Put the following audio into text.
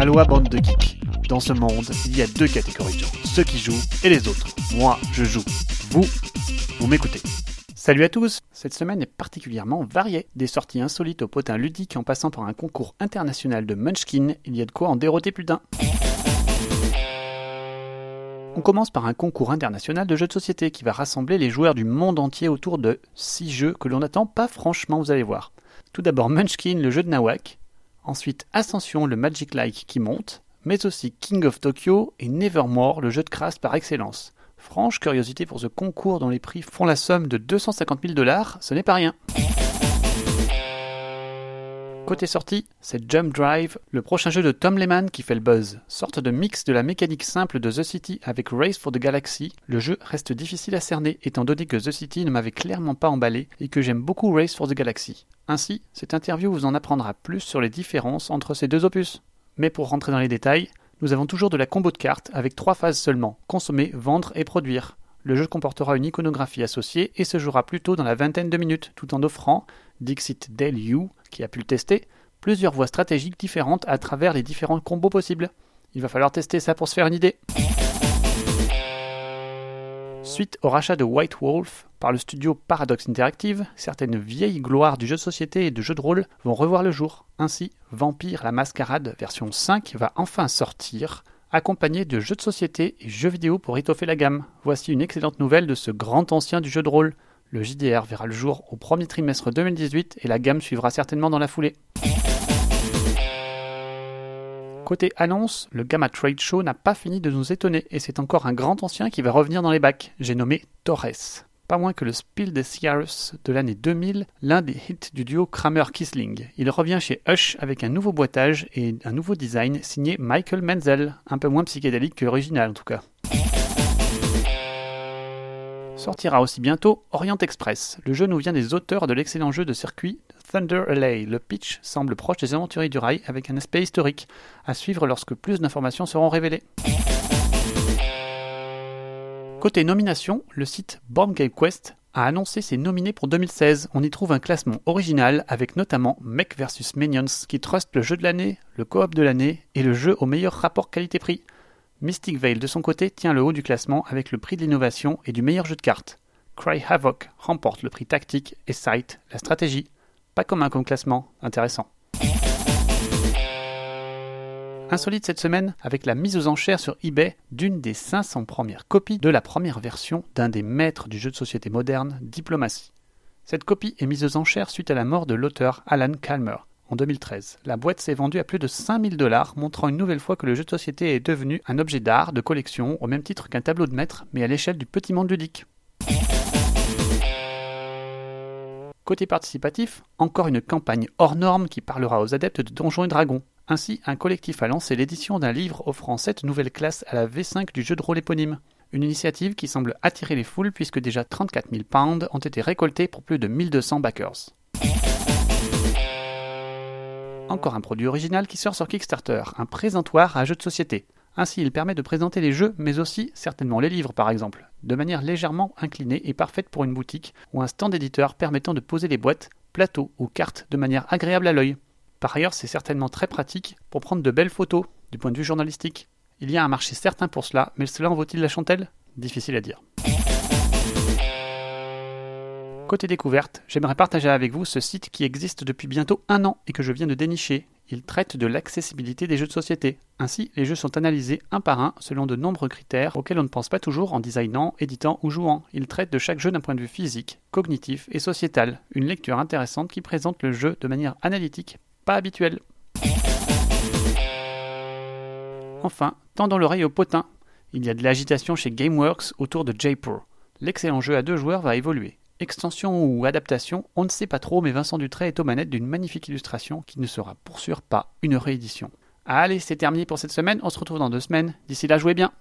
Aloha bande de geeks. Dans ce monde, il y a deux catégories de gens, ceux qui jouent et les autres. Moi, je joue. Vous, vous m'écoutez. Salut à tous Cette semaine est particulièrement variée. Des sorties insolites au potin ludique en passant par un concours international de Munchkin, il y a de quoi en déroter plus d'un. On commence par un concours international de jeux de société qui va rassembler les joueurs du monde entier autour de 6 jeux que l'on n'attend pas franchement, vous allez voir. Tout d'abord Munchkin, le jeu de Nawak, ensuite Ascension, le Magic Like qui monte, mais aussi King of Tokyo et Nevermore, le jeu de crasse par excellence. Franche curiosité pour ce concours dont les prix font la somme de 250 000 dollars, ce n'est pas rien. Côté sortie, c'est Jump Drive, le prochain jeu de Tom Lehman qui fait le buzz. Sorte de mix de la mécanique simple de The City avec Race for the Galaxy, le jeu reste difficile à cerner étant donné que The City ne m'avait clairement pas emballé et que j'aime beaucoup Race for the Galaxy. Ainsi, cette interview vous en apprendra plus sur les différences entre ces deux opus. Mais pour rentrer dans les détails, nous avons toujours de la combo de cartes avec trois phases seulement, consommer, vendre et produire. Le jeu comportera une iconographie associée et se jouera plutôt dans la vingtaine de minutes, tout en offrant, Dixit Dale You, qui a pu le tester, plusieurs voies stratégiques différentes à travers les différents combos possibles. Il va falloir tester ça pour se faire une idée. Suite au rachat de White Wolf par le studio Paradox Interactive, certaines vieilles gloires du jeu de société et de jeu de rôle vont revoir le jour. Ainsi, Vampire la Mascarade version 5 va enfin sortir, accompagné de jeux de société et jeux vidéo pour étoffer la gamme. Voici une excellente nouvelle de ce grand ancien du jeu de rôle. Le JDR verra le jour au premier trimestre 2018 et la gamme suivra certainement dans la foulée. Côté annonce, le Gamma Trade Show n'a pas fini de nous étonner et c'est encore un grand ancien qui va revenir dans les bacs. J'ai nommé Torres. Pas moins que le Spiel des Jahres de l'année 2000, l'un des hits du duo Kramer-Kisling. Il revient chez Hush avec un nouveau boitage et un nouveau design signé Michael Menzel, un peu moins psychédélique que l'original en tout cas. Sortira aussi bientôt Orient Express. Le jeu nous vient des auteurs de l'excellent jeu de circuit Thunder Alley. Le pitch semble proche des aventuriers du rail avec un aspect historique, à suivre lorsque plus d'informations seront révélées. Côté nomination, le site Board Game Quest a annoncé ses nominés pour 2016. On y trouve un classement original avec notamment Mech vs Minions qui trust le jeu de l'année, le coop de l'année et le jeu au meilleur rapport qualité-prix. Mystic Veil de son côté tient le haut du classement avec le prix de l'innovation et du meilleur jeu de cartes. Cry Havoc remporte le prix tactique et Sight la stratégie. Pas commun comme classement, intéressant. Insolite cette semaine avec la mise aux enchères sur eBay d'une des 500 premières copies de la première version d'un des maîtres du jeu de société moderne, Diplomatie. Cette copie est mise aux enchères suite à la mort de l'auteur Alan Calmer en 2013. La boîte s'est vendue à plus de 5000 dollars, montrant une nouvelle fois que le jeu de société est devenu un objet d'art, de collection, au même titre qu'un tableau de maître, mais à l'échelle du petit monde ludique. Côté participatif, encore une campagne hors norme qui parlera aux adeptes de Donjons et Dragons. Ainsi, un collectif a lancé l'édition d'un livre offrant 7 nouvelles classes à la V5 du jeu de rôle éponyme. Une initiative qui semble attirer les foules puisque déjà 34 000 pounds ont été récoltés pour plus de 1200 backers. Encore un produit original qui sort sur Kickstarter, un présentoir à jeux de société. Ainsi, il permet de présenter les jeux, mais aussi certainement les livres par exemple, de manière légèrement inclinée et parfaite pour une boutique ou un stand éditeur permettant de poser les boîtes, plateaux ou cartes de manière agréable à l'œil. Par ailleurs, c'est certainement très pratique pour prendre de belles photos du point de vue journalistique. Il y a un marché certain pour cela, mais cela en vaut-il la chandelle Difficile à dire. Côté découverte, j'aimerais partager avec vous ce site qui existe depuis bientôt un an et que je viens de dénicher. Il traite de l'accessibilité des jeux de société. Ainsi, les jeux sont analysés un par un selon de nombreux critères auxquels on ne pense pas toujours en designant, éditant ou jouant. Il traite de chaque jeu d'un point de vue physique, cognitif et sociétal. Une lecture intéressante qui présente le jeu de manière analytique, pas habituelle. Enfin, tendons l'oreille au potin. Il y a de l'agitation chez Gameworks autour de J-Pro. L'excellent jeu à deux joueurs va évoluer. Extension ou adaptation, on ne sait pas trop, mais Vincent Dutray est aux manettes d'une magnifique illustration qui ne sera pour sûr pas une réédition. Allez, c'est terminé pour cette semaine, on se retrouve dans deux semaines. D'ici là, jouez bien!